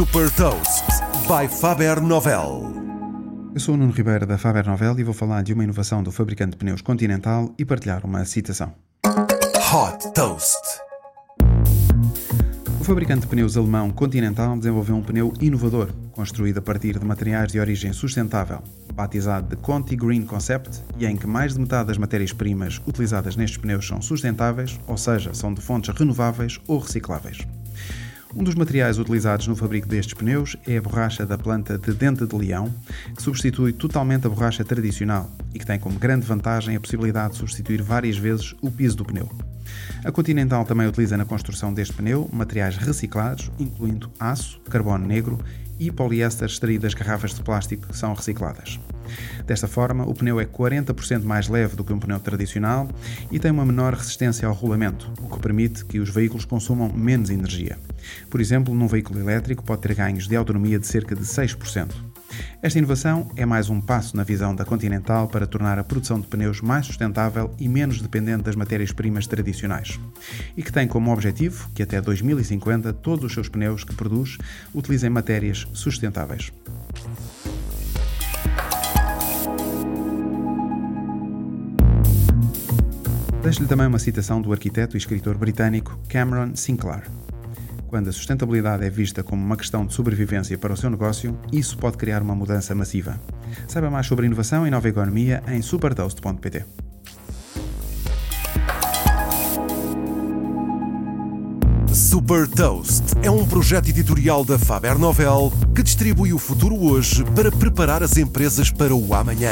Super Toast by Faber Novel. Eu sou o Nuno Ribeiro da Faber Novel e vou falar de uma inovação do fabricante de pneus Continental e partilhar uma citação. Hot Toast. O fabricante de pneus alemão Continental desenvolveu um pneu inovador, construído a partir de materiais de origem sustentável, batizado de Conti Green Concept, e em que mais de metade das matérias-primas utilizadas nestes pneus são sustentáveis, ou seja, são de fontes renováveis ou recicláveis. Um dos materiais utilizados no fabrico destes pneus é a borracha da planta de dente de leão, que substitui totalmente a borracha tradicional e que tem como grande vantagem a possibilidade de substituir várias vezes o piso do pneu. A Continental também utiliza na construção deste pneu materiais reciclados, incluindo aço, carbono negro e poliéster extraído das garrafas de plástico que são recicladas. Desta forma, o pneu é 40% mais leve do que um pneu tradicional e tem uma menor resistência ao rolamento, o que permite que os veículos consumam menos energia. Por exemplo, num veículo elétrico pode ter ganhos de autonomia de cerca de 6%. Esta inovação é mais um passo na visão da Continental para tornar a produção de pneus mais sustentável e menos dependente das matérias-primas tradicionais, e que tem como objetivo que até 2050 todos os seus pneus que produz utilizem matérias sustentáveis. Deixo-lhe também uma citação do arquiteto e escritor britânico Cameron Sinclair. Quando a sustentabilidade é vista como uma questão de sobrevivência para o seu negócio, isso pode criar uma mudança massiva. Saiba mais sobre inovação e nova economia em supertoast.pt. Super Toast é um projeto editorial da Faber Novel que distribui o futuro hoje para preparar as empresas para o amanhã.